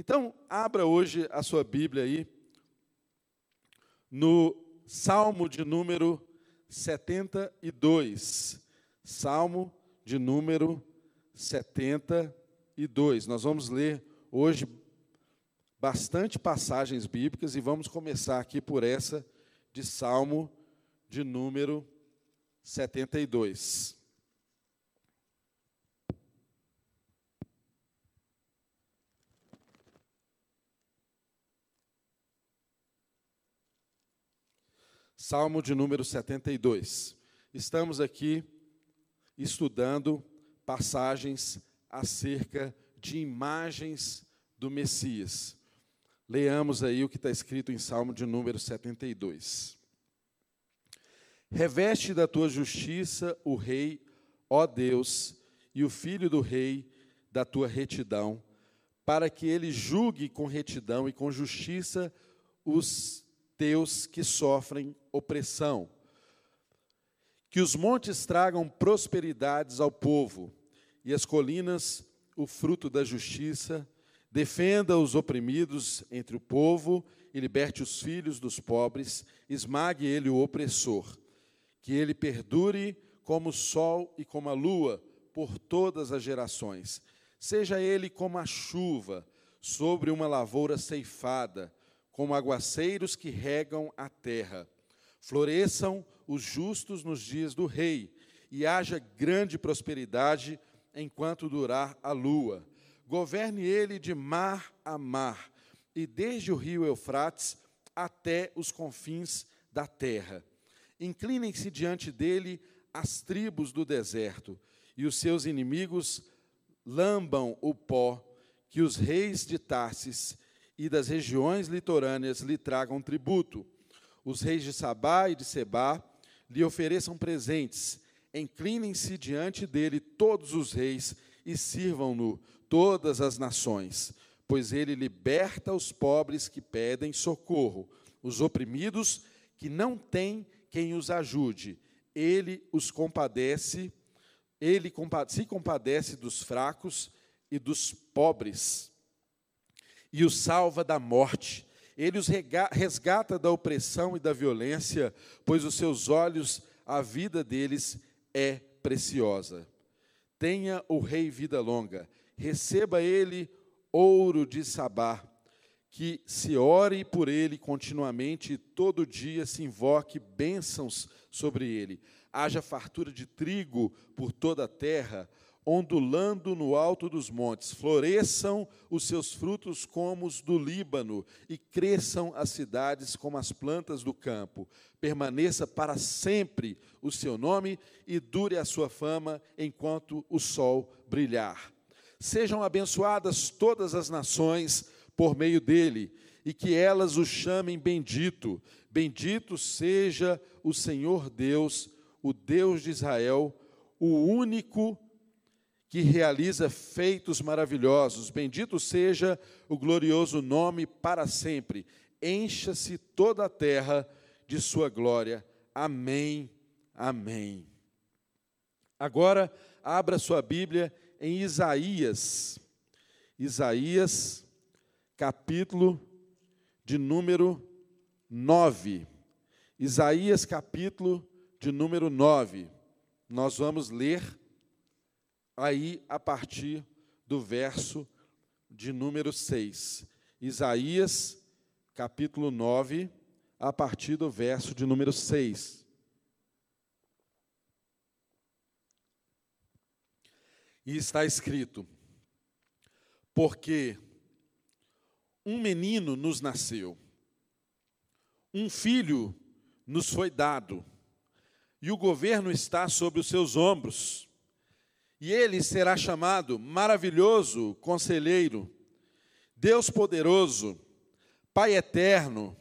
Então, abra hoje a sua Bíblia aí no Salmo de número 72. Salmo de número 72. Nós vamos ler hoje bastante passagens bíblicas e vamos começar aqui por essa de Salmo de número 72. Salmo de número 72. Estamos aqui estudando passagens acerca de imagens do Messias. Leamos aí o que está escrito em Salmo de número 72. Reveste da tua justiça o rei, ó Deus, e o filho do rei da tua retidão, para que ele julgue com retidão e com justiça os teus que sofrem opressão. Que os montes tragam prosperidades ao povo, e as colinas o fruto da justiça, Defenda os oprimidos entre o povo e liberte os filhos dos pobres, esmague ele o opressor. Que ele perdure como o sol e como a lua por todas as gerações. Seja ele como a chuva sobre uma lavoura ceifada, como aguaceiros que regam a terra. Floresçam os justos nos dias do rei, e haja grande prosperidade enquanto durar a lua Governe ele de mar a mar, e desde o rio Eufrates até os confins da terra. Inclinem-se diante dele as tribos do deserto, e os seus inimigos lambam o pó, que os reis de Tarsis e das regiões litorâneas lhe tragam tributo. Os reis de Sabá e de Sebá lhe ofereçam presentes. Inclinem-se diante dele todos os reis e sirvam-no todas as nações, pois ele liberta os pobres que pedem socorro, os oprimidos que não têm quem os ajude. Ele os compadece, ele se compadece dos fracos e dos pobres, e os salva da morte. Ele os resgata da opressão e da violência, pois os seus olhos, a vida deles é preciosa. Tenha o rei vida longa receba ele ouro de Sabá, que se ore por ele continuamente e todo dia se invoque bênçãos sobre ele. Haja fartura de trigo por toda a terra, ondulando no alto dos montes. Floresçam os seus frutos como os do Líbano, e cresçam as cidades como as plantas do campo. Permaneça para sempre o seu nome e dure a sua fama enquanto o sol brilhar. Sejam abençoadas todas as nações por meio dele, e que elas o chamem bendito. Bendito seja o Senhor Deus, o Deus de Israel, o único que realiza feitos maravilhosos. Bendito seja o glorioso nome para sempre. Encha-se toda a terra de sua glória. Amém. Amém. Agora, abra sua Bíblia em Isaías, Isaías, capítulo de número 9. Isaías, capítulo de número 9. Nós vamos ler aí a partir do verso de número 6. Isaías, capítulo 9, a partir do verso de número 6. E está escrito: Porque um menino nos nasceu, um filho nos foi dado, e o governo está sobre os seus ombros. E ele será chamado Maravilhoso Conselheiro, Deus Poderoso, Pai Eterno,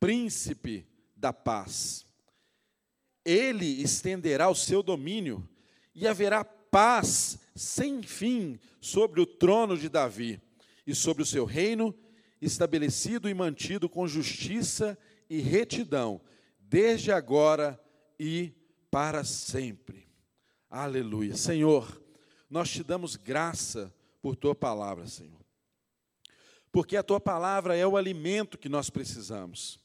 Príncipe da Paz. Ele estenderá o seu domínio e haverá paz sem fim sobre o trono de Davi e sobre o seu reino, estabelecido e mantido com justiça e retidão, desde agora e para sempre. Aleluia. Senhor, nós te damos graça por tua palavra, Senhor. porque a tua palavra é o alimento que nós precisamos.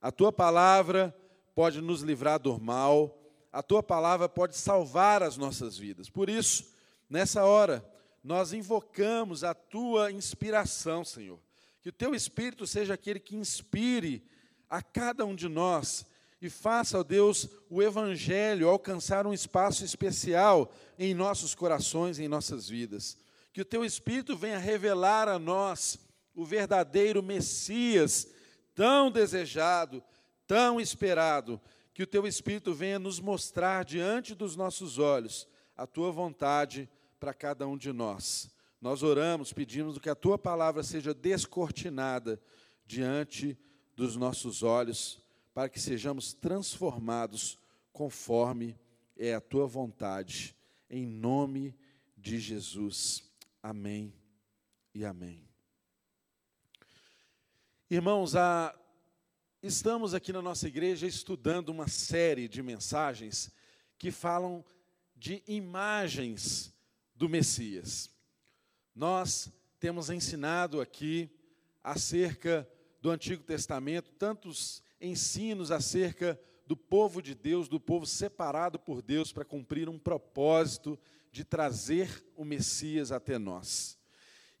A tua palavra pode nos livrar do mal, a tua palavra pode salvar as nossas vidas. Por isso, nessa hora, nós invocamos a tua inspiração, Senhor. Que o teu Espírito seja aquele que inspire a cada um de nós e faça, ó Deus, o Evangelho alcançar um espaço especial em nossos corações, em nossas vidas. Que o teu Espírito venha revelar a nós o verdadeiro Messias, tão desejado, tão esperado. Que o teu Espírito venha nos mostrar diante dos nossos olhos a tua vontade para cada um de nós. Nós oramos, pedimos que a tua palavra seja descortinada diante dos nossos olhos para que sejamos transformados conforme é a tua vontade, em nome de Jesus. Amém e amém. Irmãos, a, estamos aqui na nossa igreja estudando uma série de mensagens que falam de imagens do Messias. Nós temos ensinado aqui acerca do Antigo Testamento tantos ensinos acerca do povo de Deus, do povo separado por Deus para cumprir um propósito de trazer o Messias até nós.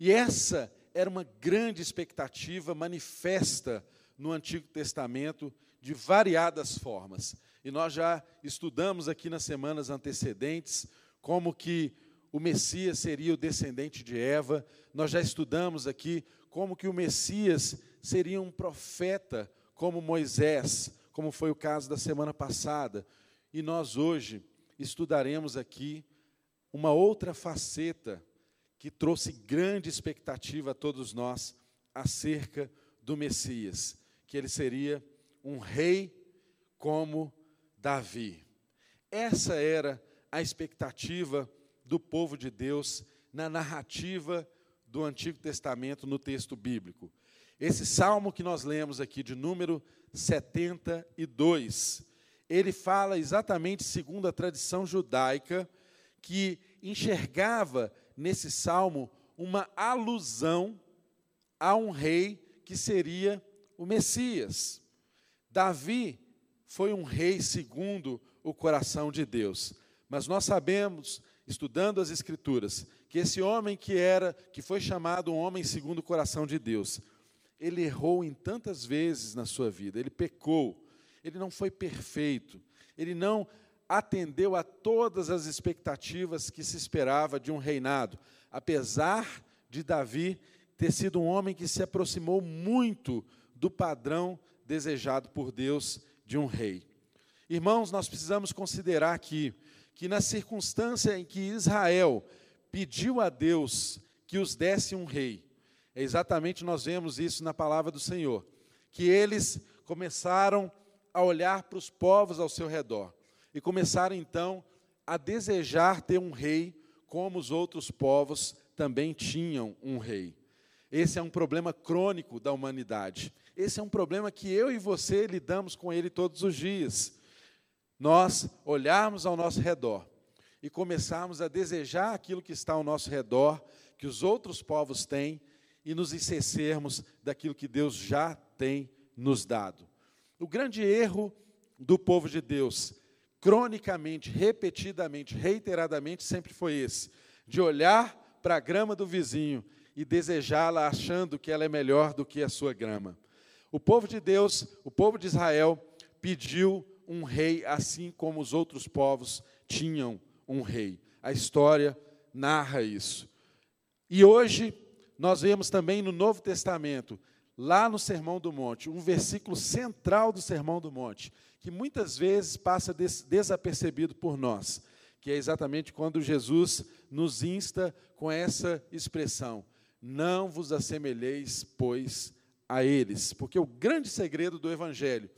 E essa era uma grande expectativa manifesta no Antigo Testamento de variadas formas. E nós já estudamos aqui nas semanas antecedentes como que o Messias seria o descendente de Eva. Nós já estudamos aqui como que o Messias seria um profeta como Moisés, como foi o caso da semana passada. E nós hoje estudaremos aqui uma outra faceta que trouxe grande expectativa a todos nós acerca do Messias, que ele seria um rei como Davi. Essa era a expectativa do povo de Deus na narrativa do Antigo Testamento no texto bíblico. Esse salmo que nós lemos aqui, de número 72, ele fala exatamente segundo a tradição judaica, que enxergava nesse salmo uma alusão a um rei que seria o Messias. Davi foi um rei segundo o coração de Deus, mas nós sabemos, estudando as escrituras, que esse homem que era, que foi chamado um homem segundo o coração de Deus, ele errou em tantas vezes na sua vida, ele pecou, ele não foi perfeito, ele não atendeu a todas as expectativas que se esperava de um reinado, apesar de Davi ter sido um homem que se aproximou muito do padrão desejado por Deus de um rei. Irmãos, nós precisamos considerar aqui que na circunstância em que Israel pediu a Deus que os desse um rei, é exatamente nós vemos isso na palavra do Senhor, que eles começaram a olhar para os povos ao seu redor e começaram então a desejar ter um rei como os outros povos também tinham um rei. Esse é um problema crônico da humanidade. Esse é um problema que eu e você lidamos com ele todos os dias. Nós olharmos ao nosso redor e começarmos a desejar aquilo que está ao nosso redor, que os outros povos têm, e nos esquecermos daquilo que Deus já tem nos dado. O grande erro do povo de Deus, cronicamente, repetidamente, reiteradamente, sempre foi esse: de olhar para a grama do vizinho e desejá-la achando que ela é melhor do que a sua grama. O povo de Deus, o povo de Israel, pediu um rei assim como os outros povos tinham um rei. A história narra isso. E hoje nós vemos também no Novo Testamento, lá no Sermão do Monte, um versículo central do Sermão do Monte, que muitas vezes passa des desapercebido por nós, que é exatamente quando Jesus nos insta com essa expressão: Não vos assemelheis, pois, a eles. Porque o grande segredo do Evangelho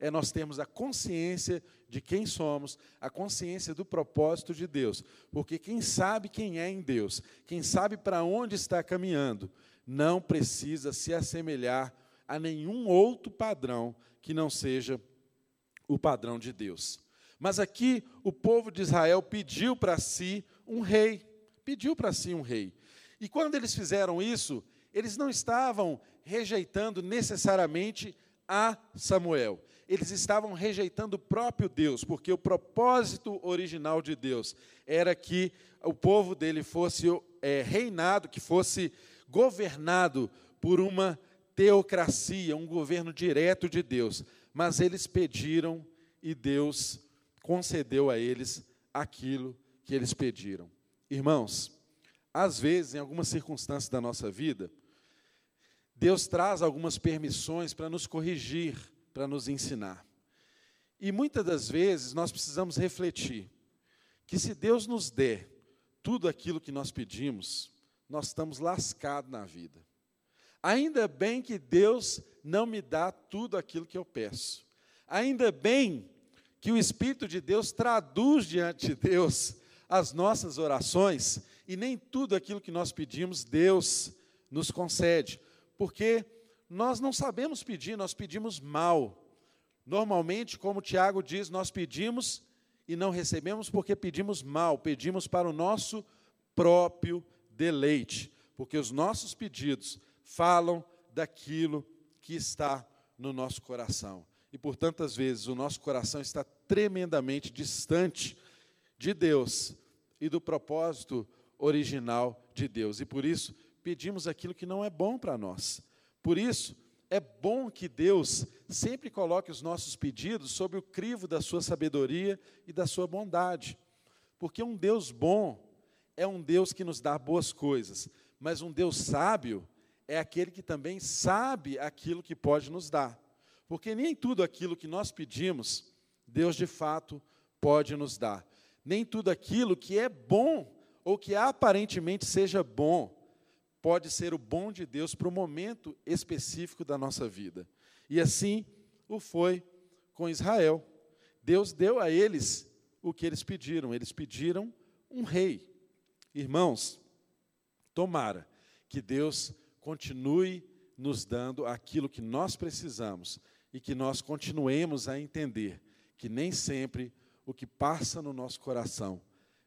é nós termos a consciência de quem somos, a consciência do propósito de Deus. Porque quem sabe quem é em Deus, quem sabe para onde está caminhando, não precisa se assemelhar a nenhum outro padrão que não seja o padrão de Deus. Mas aqui o povo de Israel pediu para si um rei, pediu para si um rei. E quando eles fizeram isso, eles não estavam rejeitando necessariamente a Samuel. Eles estavam rejeitando o próprio Deus, porque o propósito original de Deus era que o povo dele fosse é, reinado, que fosse governado por uma teocracia, um governo direto de Deus. Mas eles pediram e Deus concedeu a eles aquilo que eles pediram. Irmãos, às vezes, em algumas circunstâncias da nossa vida, Deus traz algumas permissões para nos corrigir, para nos ensinar. E muitas das vezes nós precisamos refletir que se Deus nos der tudo aquilo que nós pedimos, nós estamos lascados na vida. Ainda bem que Deus não me dá tudo aquilo que eu peço. Ainda bem que o Espírito de Deus traduz diante de Deus as nossas orações e nem tudo aquilo que nós pedimos Deus nos concede, porque nós não sabemos pedir, nós pedimos mal. Normalmente, como Tiago diz, nós pedimos e não recebemos porque pedimos mal, pedimos para o nosso próprio deleite, porque os nossos pedidos falam daquilo que está no nosso coração. E por tantas vezes o nosso coração está tremendamente distante de Deus e do propósito original de Deus. E por isso pedimos aquilo que não é bom para nós. Por isso, é bom que Deus sempre coloque os nossos pedidos sob o crivo da sua sabedoria e da sua bondade. Porque um Deus bom é um Deus que nos dá boas coisas, mas um Deus sábio é aquele que também sabe aquilo que pode nos dar. Porque nem tudo aquilo que nós pedimos, Deus de fato pode nos dar. Nem tudo aquilo que é bom ou que aparentemente seja bom, pode ser o bom de Deus para o momento específico da nossa vida. E assim o foi com Israel. Deus deu a eles o que eles pediram. Eles pediram um rei. Irmãos, tomara que Deus continue nos dando aquilo que nós precisamos e que nós continuemos a entender que nem sempre o que passa no nosso coração,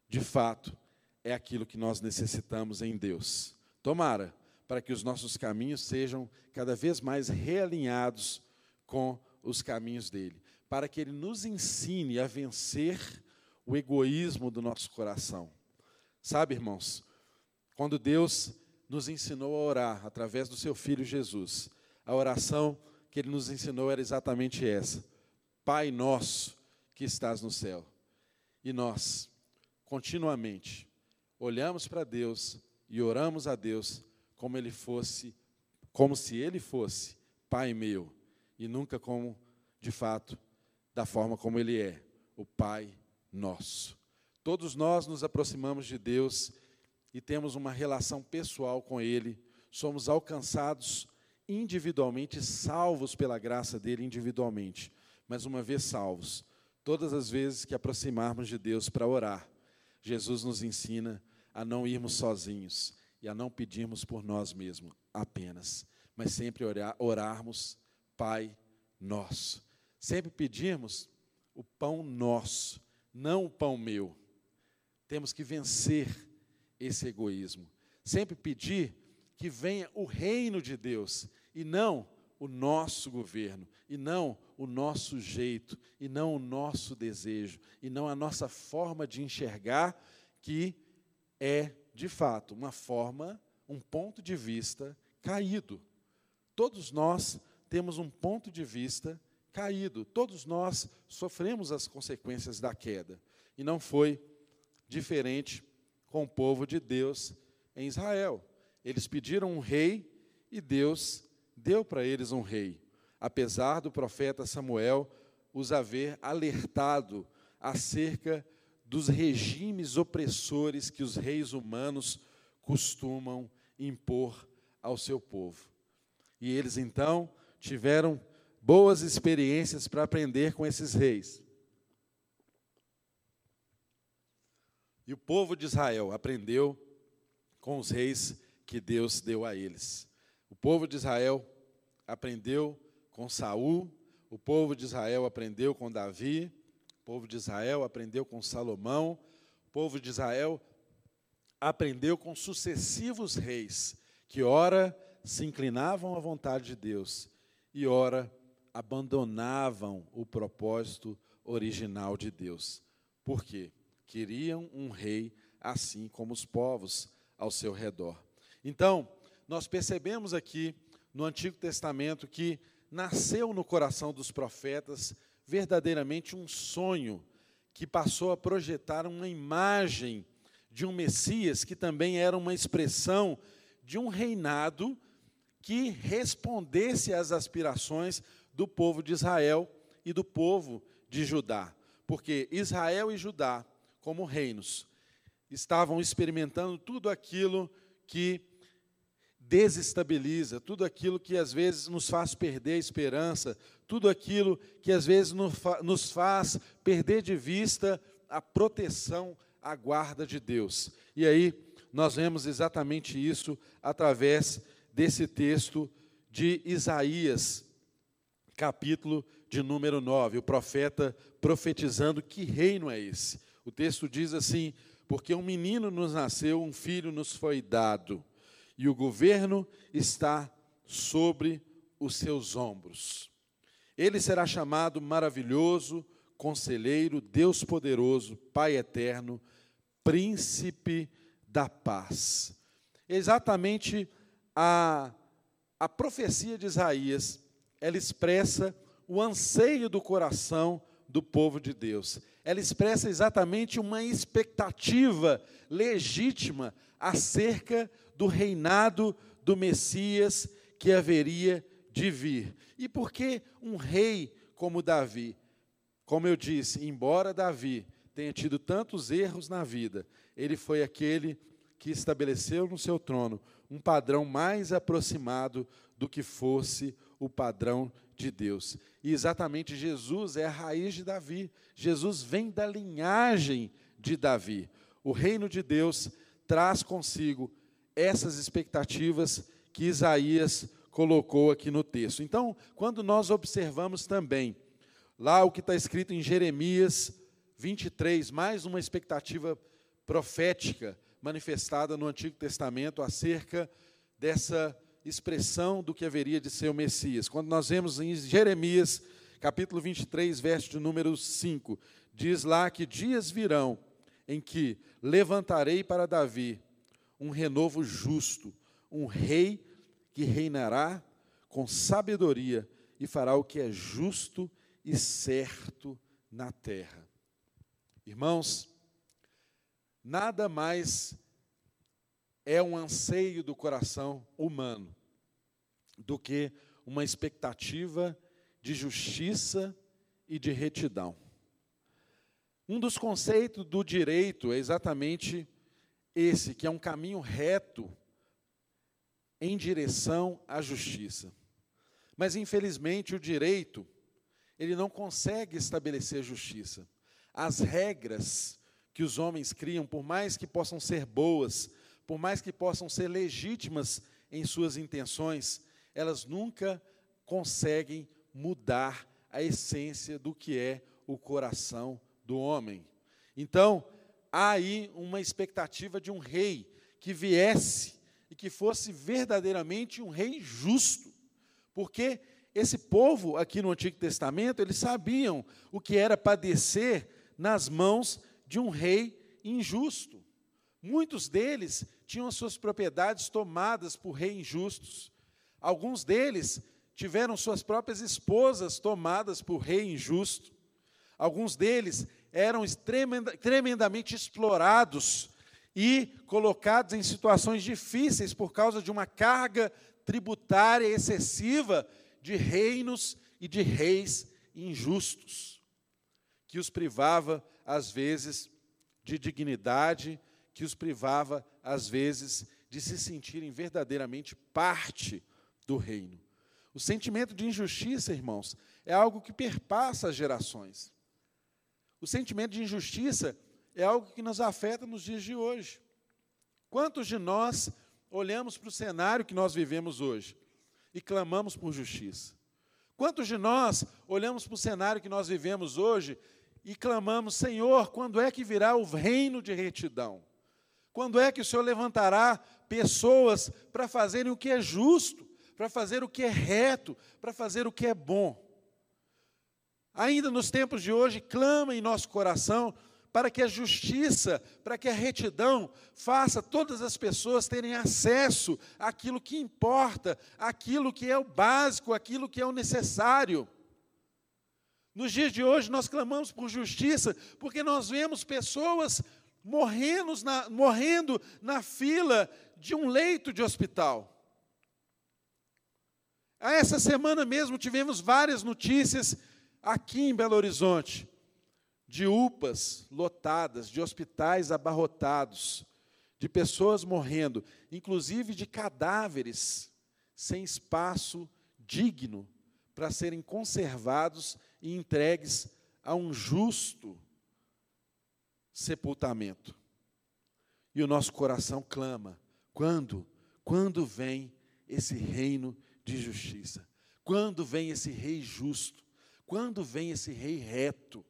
de fato, é aquilo que nós necessitamos em Deus. Tomara para que os nossos caminhos sejam cada vez mais realinhados com os caminhos dele, para que ele nos ensine a vencer o egoísmo do nosso coração. Sabe, irmãos, quando Deus nos ensinou a orar através do seu filho Jesus. A oração que ele nos ensinou era exatamente essa: Pai nosso que estás no céu. E nós, continuamente, olhamos para Deus e oramos a Deus como ele fosse, como se ele fosse Pai meu, e nunca como, de fato, da forma como ele é, o Pai nosso. Todos nós nos aproximamos de Deus e temos uma relação pessoal com Ele, somos alcançados individualmente, salvos pela graça dele individualmente. Mas uma vez salvos, todas as vezes que aproximarmos de Deus para orar, Jesus nos ensina a não irmos sozinhos e a não pedirmos por nós mesmos apenas, mas sempre orar, orarmos, Pai nosso. Sempre pedirmos o pão nosso, não o pão meu. Temos que vencer esse egoísmo. Sempre pedir que venha o reino de Deus e não o nosso governo, e não o nosso jeito, e não o nosso desejo, e não a nossa forma de enxergar, que é, de fato, uma forma, um ponto de vista caído. Todos nós temos um ponto de vista caído, todos nós sofremos as consequências da queda, e não foi diferente com o povo de Deus em Israel. Eles pediram um rei e Deus deu para eles um rei, apesar do profeta Samuel os haver alertado acerca dos regimes opressores que os reis humanos costumam impor ao seu povo. E eles então tiveram boas experiências para aprender com esses reis. E o povo de Israel aprendeu com os reis que Deus deu a eles. O povo de Israel aprendeu com Saul, o povo de Israel aprendeu com Davi, o povo de Israel aprendeu com Salomão, o povo de Israel aprendeu com sucessivos reis, que ora se inclinavam à vontade de Deus e ora abandonavam o propósito original de Deus. Por quê? Queriam um rei assim como os povos ao seu redor. Então, nós percebemos aqui no Antigo Testamento que nasceu no coração dos profetas verdadeiramente um sonho que passou a projetar uma imagem de um Messias que também era uma expressão de um reinado que respondesse às aspirações do povo de Israel e do povo de Judá. Porque Israel e Judá, como reinos, estavam experimentando tudo aquilo que desestabiliza, tudo aquilo que às vezes nos faz perder a esperança, tudo aquilo que às vezes nos faz perder de vista a proteção, a guarda de Deus. E aí nós vemos exatamente isso através desse texto de Isaías, capítulo de número 9, o profeta profetizando que reino é esse. O texto diz assim: Porque um menino nos nasceu, um filho nos foi dado, e o governo está sobre os seus ombros. Ele será chamado maravilhoso, conselheiro, Deus poderoso, Pai eterno, príncipe da paz. Exatamente a, a profecia de Isaías, ela expressa o anseio do coração do povo de Deus. Ela expressa exatamente uma expectativa legítima acerca do reinado do Messias que haveria de vir. E por que um rei como Davi? Como eu disse, embora Davi tenha tido tantos erros na vida, ele foi aquele que estabeleceu no seu trono um padrão mais aproximado do que fosse o padrão de Deus. E exatamente Jesus é a raiz de Davi. Jesus vem da linhagem de Davi. O reino de Deus traz consigo essas expectativas que Isaías colocou aqui no texto. Então, quando nós observamos também lá o que está escrito em Jeremias 23, mais uma expectativa profética manifestada no Antigo Testamento acerca dessa expressão do que haveria de ser o Messias. Quando nós vemos em Jeremias, capítulo 23, verso de número 5, diz lá que dias virão em que levantarei para Davi um renovo justo, um rei que reinará com sabedoria e fará o que é justo e certo na terra. Irmãos, Nada mais é um anseio do coração humano do que uma expectativa de justiça e de retidão. Um dos conceitos do direito é exatamente esse, que é um caminho reto em direção à justiça. Mas infelizmente o direito ele não consegue estabelecer justiça. As regras que os homens criam, por mais que possam ser boas, por mais que possam ser legítimas em suas intenções, elas nunca conseguem mudar a essência do que é o coração do homem. Então, há aí uma expectativa de um rei que viesse e que fosse verdadeiramente um rei justo, porque esse povo aqui no Antigo Testamento, eles sabiam o que era padecer nas mãos de um rei injusto. Muitos deles tinham as suas propriedades tomadas por reis injustos. Alguns deles tiveram suas próprias esposas tomadas por rei injusto. Alguns deles eram tremendamente explorados e colocados em situações difíceis por causa de uma carga tributária excessiva de reinos e de reis injustos, que os privava às vezes, de dignidade, que os privava, às vezes, de se sentirem verdadeiramente parte do reino. O sentimento de injustiça, irmãos, é algo que perpassa as gerações. O sentimento de injustiça é algo que nos afeta nos dias de hoje. Quantos de nós olhamos para o cenário que nós vivemos hoje e clamamos por justiça? Quantos de nós olhamos para o cenário que nós vivemos hoje e clamamos: Senhor, quando é que virá o reino de retidão? Quando é que o Senhor levantará pessoas para fazerem o que é justo, para fazer o que é reto, para fazer o que é bom. Ainda nos tempos de hoje, clama em nosso coração para que a justiça, para que a retidão faça todas as pessoas terem acesso àquilo que importa, àquilo que é o básico, àquilo que é o necessário. Nos dias de hoje, nós clamamos por justiça, porque nós vemos pessoas morrendo na, morrendo na fila de um leito de hospital. Essa semana mesmo tivemos várias notícias aqui em Belo Horizonte de UPAs lotadas, de hospitais abarrotados, de pessoas morrendo, inclusive de cadáveres sem espaço digno para serem conservados e entregues a um justo sepultamento. E o nosso coração clama: quando? Quando vem esse reino de justiça? Quando vem esse rei justo? Quando vem esse rei reto?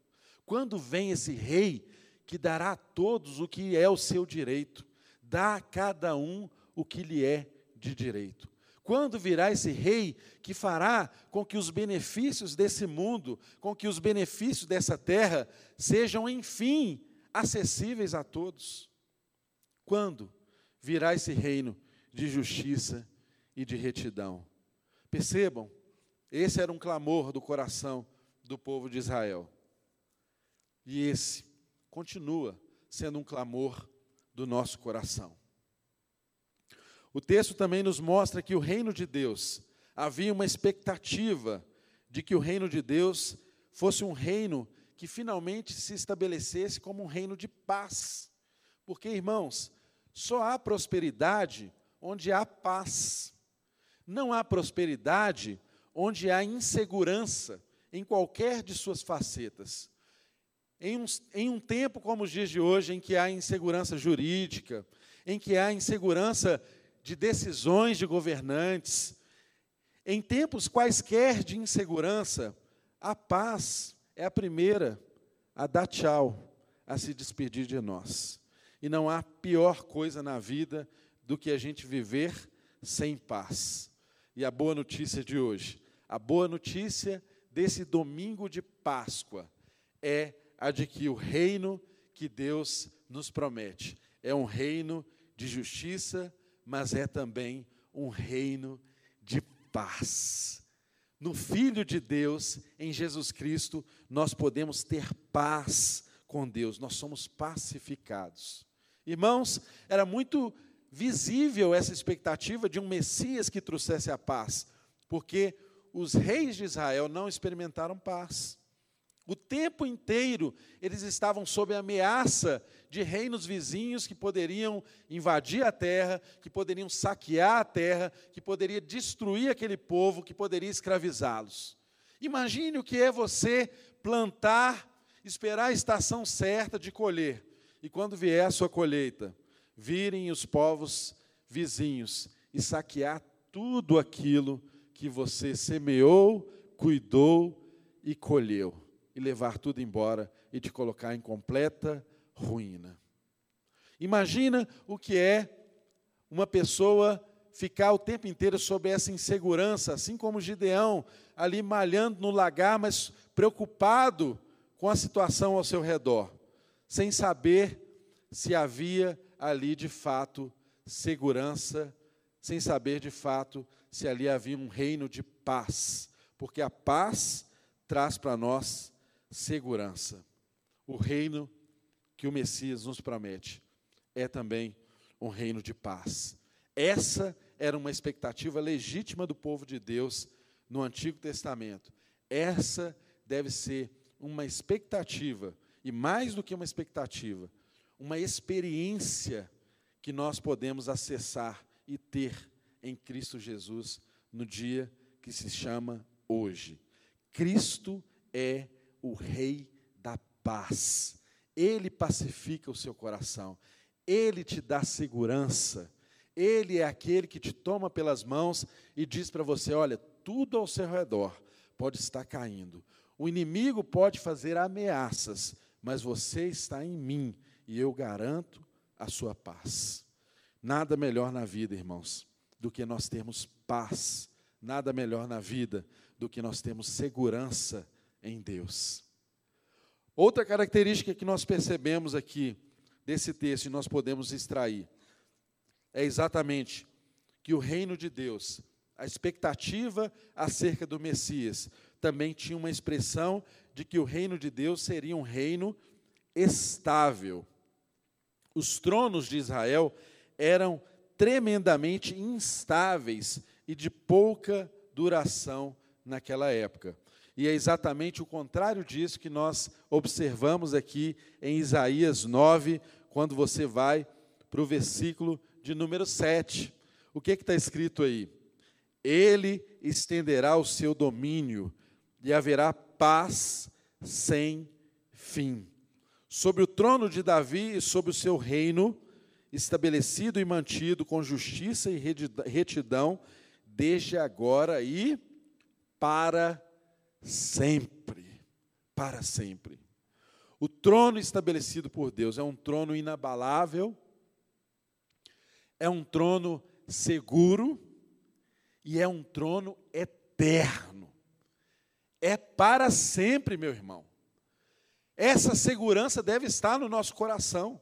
Quando vem esse rei que dará a todos o que é o seu direito, dá a cada um o que lhe é de direito. Quando virá esse rei que fará com que os benefícios desse mundo, com que os benefícios dessa terra sejam, enfim, acessíveis a todos? Quando virá esse reino de justiça e de retidão? Percebam, esse era um clamor do coração do povo de Israel. E esse continua sendo um clamor do nosso coração. O texto também nos mostra que o reino de Deus, havia uma expectativa de que o reino de Deus fosse um reino que finalmente se estabelecesse como um reino de paz. Porque, irmãos, só há prosperidade onde há paz. Não há prosperidade onde há insegurança em qualquer de suas facetas. Em um, em um tempo como os dias de hoje, em que há insegurança jurídica, em que há insegurança de decisões de governantes, em tempos quaisquer de insegurança, a paz é a primeira a dar tchau, a se despedir de nós. E não há pior coisa na vida do que a gente viver sem paz. E a boa notícia de hoje, a boa notícia desse domingo de Páscoa é a de que o reino que Deus nos promete é um reino de justiça, mas é também um reino de paz. No Filho de Deus, em Jesus Cristo, nós podemos ter paz com Deus, nós somos pacificados. Irmãos, era muito visível essa expectativa de um Messias que trouxesse a paz, porque os reis de Israel não experimentaram paz. O tempo inteiro eles estavam sob ameaça de reinos vizinhos que poderiam invadir a terra, que poderiam saquear a terra, que poderia destruir aquele povo, que poderia escravizá-los. Imagine o que é você plantar, esperar a estação certa de colher, e quando vier a sua colheita, virem os povos vizinhos e saquear tudo aquilo que você semeou, cuidou e colheu e levar tudo embora e te colocar em completa ruína. Imagina o que é uma pessoa ficar o tempo inteiro sob essa insegurança, assim como Gideão, ali malhando no lagar, mas preocupado com a situação ao seu redor, sem saber se havia ali de fato segurança, sem saber de fato se ali havia um reino de paz, porque a paz traz para nós segurança. O reino que o Messias nos promete é também um reino de paz. Essa era uma expectativa legítima do povo de Deus no Antigo Testamento. Essa deve ser uma expectativa, e mais do que uma expectativa, uma experiência que nós podemos acessar e ter em Cristo Jesus no dia que se chama hoje. Cristo é o Rei da paz. Ele pacifica o seu coração, ele te dá segurança, ele é aquele que te toma pelas mãos e diz para você: olha, tudo ao seu redor pode estar caindo, o inimigo pode fazer ameaças, mas você está em mim e eu garanto a sua paz. Nada melhor na vida, irmãos, do que nós termos paz. Nada melhor na vida do que nós termos segurança em Deus. Outra característica que nós percebemos aqui desse texto e nós podemos extrair é exatamente que o reino de Deus, a expectativa acerca do Messias, também tinha uma expressão de que o reino de Deus seria um reino estável. Os tronos de Israel eram tremendamente instáveis e de pouca duração naquela época. E é exatamente o contrário disso que nós observamos aqui em Isaías 9, quando você vai para o versículo de número 7. O que está escrito aí? Ele estenderá o seu domínio e haverá paz sem fim. Sobre o trono de Davi e sobre o seu reino, estabelecido e mantido com justiça e retidão, desde agora e para sempre. Para sempre. O trono estabelecido por Deus é um trono inabalável, é um trono seguro e é um trono eterno. É para sempre, meu irmão. Essa segurança deve estar no nosso coração.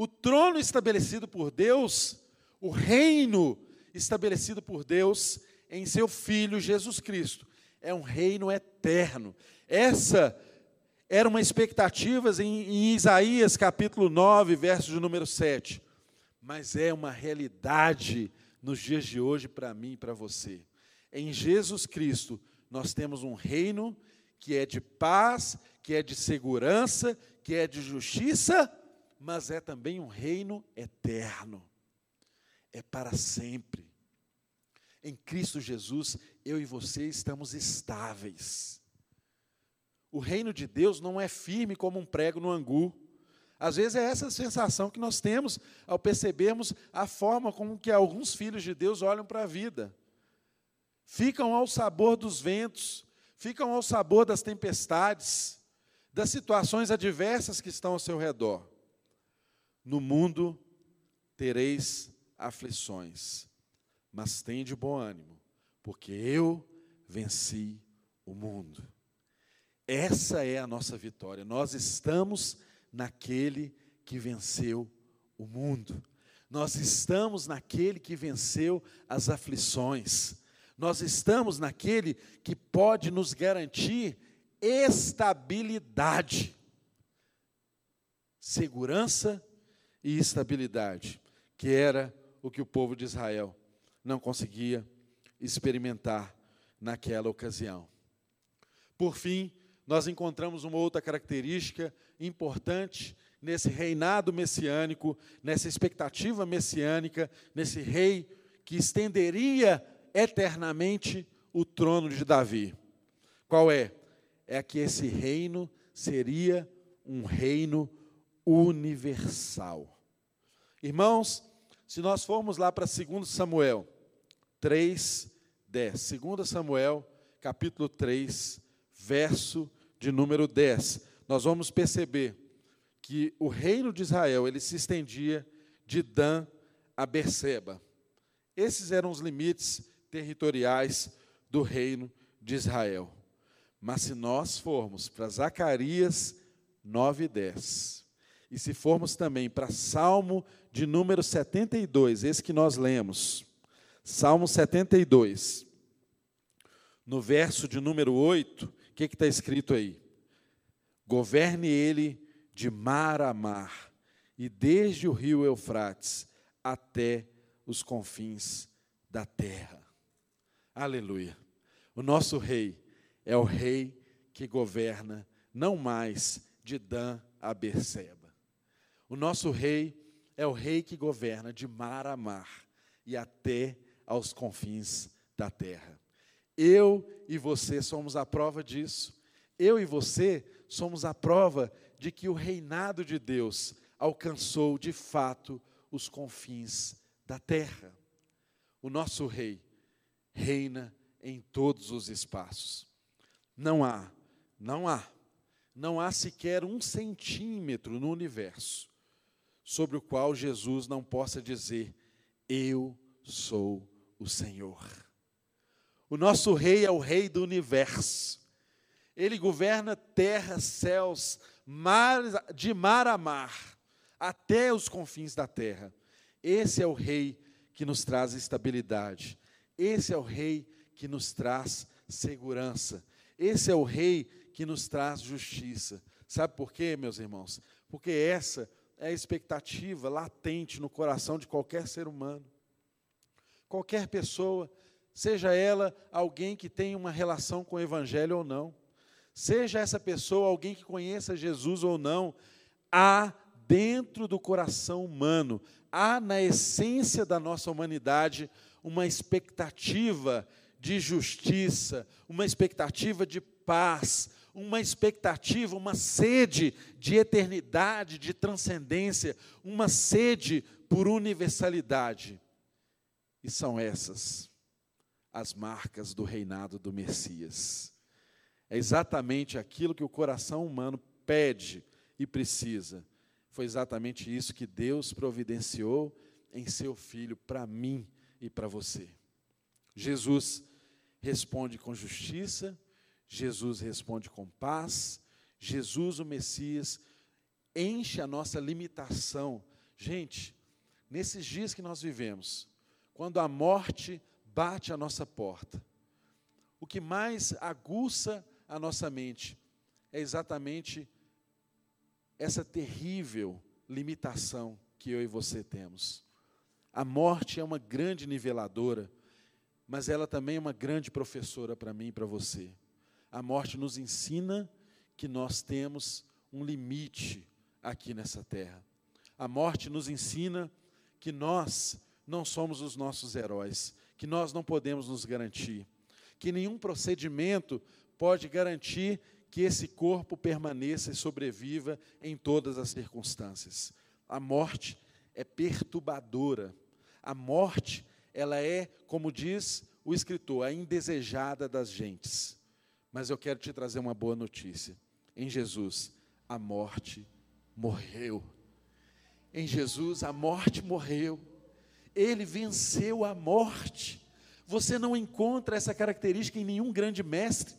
O trono estabelecido por Deus, o reino estabelecido por Deus em seu Filho Jesus Cristo, é um reino eterno. Essa era uma expectativa em, em Isaías capítulo 9, verso de número 7. Mas é uma realidade nos dias de hoje para mim e para você. Em Jesus Cristo, nós temos um reino que é de paz, que é de segurança, que é de justiça, mas é também um reino eterno. É para sempre. Em Cristo Jesus, eu e você estamos estáveis. O reino de Deus não é firme como um prego no angu. Às vezes é essa sensação que nós temos ao percebermos a forma como que alguns filhos de Deus olham para a vida. Ficam ao sabor dos ventos, ficam ao sabor das tempestades, das situações adversas que estão ao seu redor. No mundo tereis aflições, mas tende bom ânimo, porque eu venci o mundo. Essa é a nossa vitória. Nós estamos naquele que venceu o mundo. Nós estamos naquele que venceu as aflições. Nós estamos naquele que pode nos garantir estabilidade, segurança e estabilidade, que era o que o povo de Israel não conseguia experimentar naquela ocasião. Por fim, nós encontramos uma outra característica importante nesse reinado messiânico, nessa expectativa messiânica, nesse rei que estenderia eternamente o trono de Davi. Qual é? É que esse reino seria um reino universal. Irmãos, se nós formos lá para 2 Samuel 3, 10. 2 Samuel, capítulo 3, verso de número 10, nós vamos perceber que o reino de Israel, ele se estendia de Dan a Berseba. Esses eram os limites territoriais do reino de Israel. Mas se nós formos para Zacarias 9:10, e se formos também para Salmo de número 72, esse que nós lemos, Salmo 72, no verso de número 8, que está escrito aí? Governe ele de mar a mar, e desde o rio Eufrates até os confins da terra. Aleluia. O nosso rei é o rei que governa não mais de Dan a Berseba. O nosso rei é o rei que governa de mar a mar e até aos confins da terra. Eu e você somos a prova disso. Eu e você somos a prova de que o reinado de Deus alcançou de fato os confins da terra. O nosso rei reina em todos os espaços. Não há, não há, não há sequer um centímetro no universo sobre o qual Jesus não possa dizer: Eu sou o Senhor. O nosso rei é o rei do universo. Ele governa terra, céus, mar, de mar a mar, até os confins da terra. Esse é o rei que nos traz estabilidade. Esse é o rei que nos traz segurança. Esse é o rei que nos traz justiça. Sabe por quê, meus irmãos? Porque essa é a expectativa latente no coração de qualquer ser humano. Qualquer pessoa, seja ela alguém que tenha uma relação com o Evangelho ou não, seja essa pessoa alguém que conheça Jesus ou não, há dentro do coração humano, há na essência da nossa humanidade uma expectativa de justiça, uma expectativa de paz, uma expectativa, uma sede de eternidade, de transcendência, uma sede por universalidade. E são essas as marcas do reinado do Messias. É exatamente aquilo que o coração humano pede e precisa. Foi exatamente isso que Deus providenciou em seu filho para mim e para você. Jesus responde com justiça, Jesus responde com paz, Jesus, o Messias, enche a nossa limitação. Gente, nesses dias que nós vivemos, quando a morte bate a nossa porta, o que mais aguça a nossa mente é exatamente essa terrível limitação que eu e você temos. A morte é uma grande niveladora, mas ela também é uma grande professora para mim e para você. A morte nos ensina que nós temos um limite aqui nessa terra. A morte nos ensina que nós não somos os nossos heróis, que nós não podemos nos garantir, que nenhum procedimento pode garantir que esse corpo permaneça e sobreviva em todas as circunstâncias. A morte é perturbadora. A morte, ela é, como diz o escritor, a indesejada das gentes. Mas eu quero te trazer uma boa notícia. Em Jesus, a morte morreu. Em Jesus, a morte morreu. Ele venceu a morte. Você não encontra essa característica em nenhum grande mestre.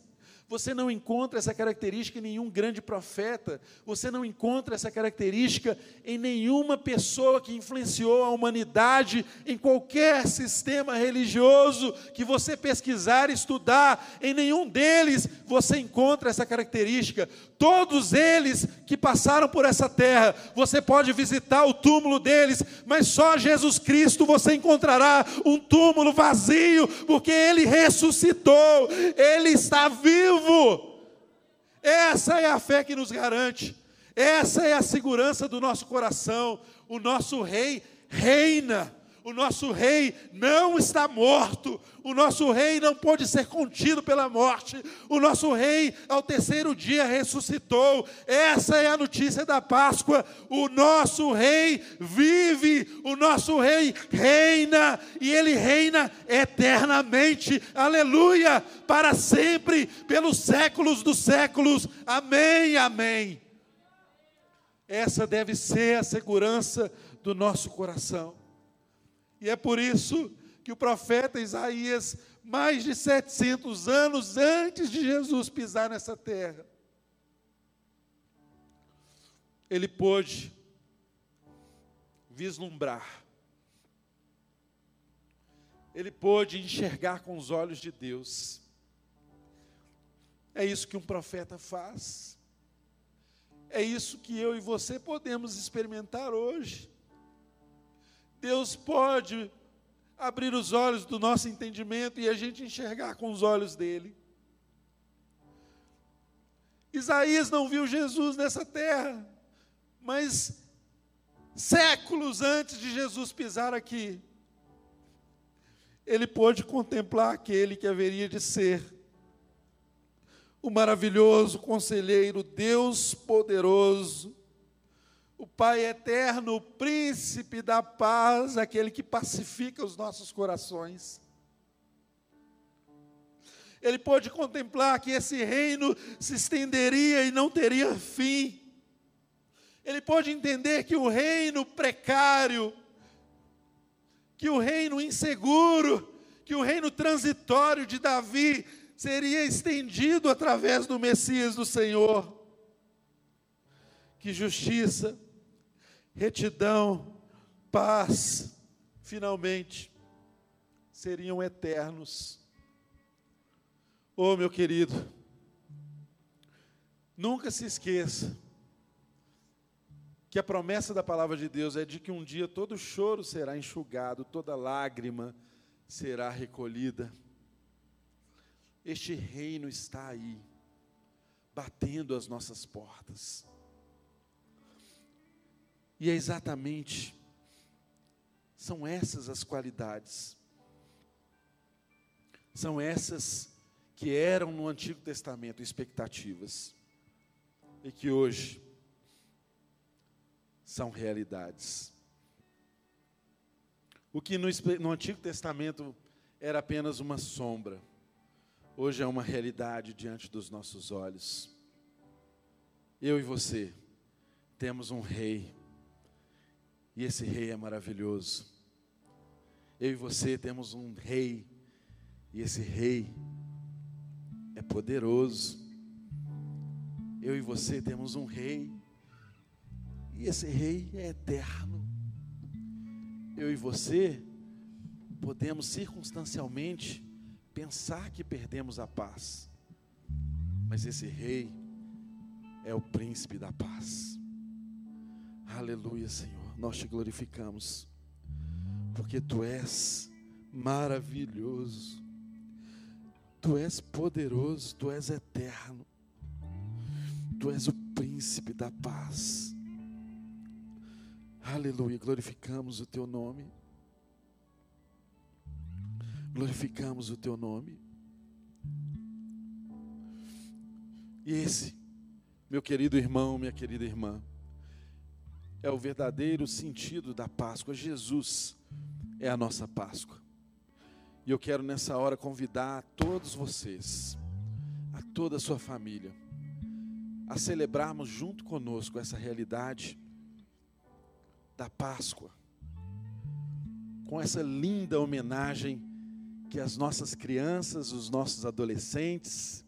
Você não encontra essa característica em nenhum grande profeta, você não encontra essa característica em nenhuma pessoa que influenciou a humanidade em qualquer sistema religioso que você pesquisar estudar, em nenhum deles você encontra essa característica. Todos eles que passaram por essa terra, você pode visitar o túmulo deles, mas só Jesus Cristo você encontrará um túmulo vazio, porque ele ressuscitou, ele está vivo Essa é a fé que nos garante, essa é a segurança do nosso coração. O nosso rei reina. O nosso rei não está morto, o nosso rei não pode ser contido pela morte, o nosso rei ao terceiro dia ressuscitou. Essa é a notícia da Páscoa. O nosso rei vive, o nosso rei reina e ele reina eternamente. Aleluia! Para sempre, pelos séculos dos séculos. Amém. Amém. Essa deve ser a segurança do nosso coração. E é por isso que o profeta Isaías, mais de 700 anos antes de Jesus pisar nessa terra, ele pôde vislumbrar, ele pôde enxergar com os olhos de Deus. É isso que um profeta faz. É isso que eu e você podemos experimentar hoje. Deus pode abrir os olhos do nosso entendimento e a gente enxergar com os olhos dele. Isaías não viu Jesus nessa terra, mas séculos antes de Jesus pisar aqui, ele pôde contemplar aquele que haveria de ser o maravilhoso conselheiro, Deus poderoso, o Pai eterno, o príncipe da paz, aquele que pacifica os nossos corações. Ele pôde contemplar que esse reino se estenderia e não teria fim. ele pôde entender que o reino precário, que o reino inseguro, que o reino transitório de Davi seria estendido através do Messias do Senhor. Que justiça, retidão, paz, finalmente seriam eternos. Oh, meu querido, nunca se esqueça que a promessa da palavra de Deus é de que um dia todo choro será enxugado, toda lágrima será recolhida. Este reino está aí, batendo as nossas portas. E é exatamente, são essas as qualidades, são essas que eram no Antigo Testamento expectativas, e que hoje, são realidades. O que no, no, Antigo Testamento era apenas uma sombra, hoje é uma realidade diante dos nossos olhos. Eu e você temos um rei, e esse rei é maravilhoso. Eu e você temos um rei, e esse rei é poderoso. Eu e você temos um rei, e esse rei é eterno. Eu e você podemos circunstancialmente pensar que perdemos a paz, mas esse rei é o príncipe da paz. Aleluia, Senhor. Nós te glorificamos, porque tu és maravilhoso, tu és poderoso, tu és eterno, tu és o príncipe da paz. Aleluia, glorificamos o teu nome. Glorificamos o teu nome. E esse, meu querido irmão, minha querida irmã, é o verdadeiro sentido da Páscoa. Jesus é a nossa Páscoa. E eu quero nessa hora convidar todos vocês, a toda a sua família, a celebrarmos junto conosco essa realidade da Páscoa, com essa linda homenagem que as nossas crianças, os nossos adolescentes,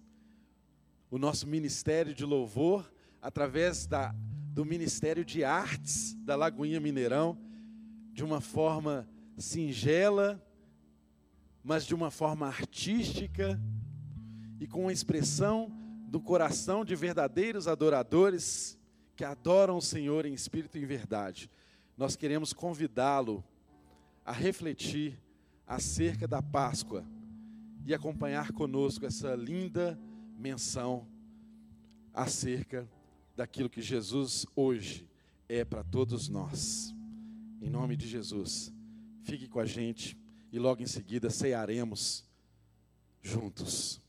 o nosso ministério de louvor, através da, do Ministério de Artes da Lagoinha Mineirão, de uma forma singela, mas de uma forma artística e com a expressão do coração de verdadeiros adoradores que adoram o Senhor em espírito e em verdade. Nós queremos convidá-lo a refletir acerca da Páscoa e acompanhar conosco essa linda menção acerca daquilo que Jesus hoje é para todos nós. Em nome de Jesus, fique com a gente e logo em seguida cearemos juntos.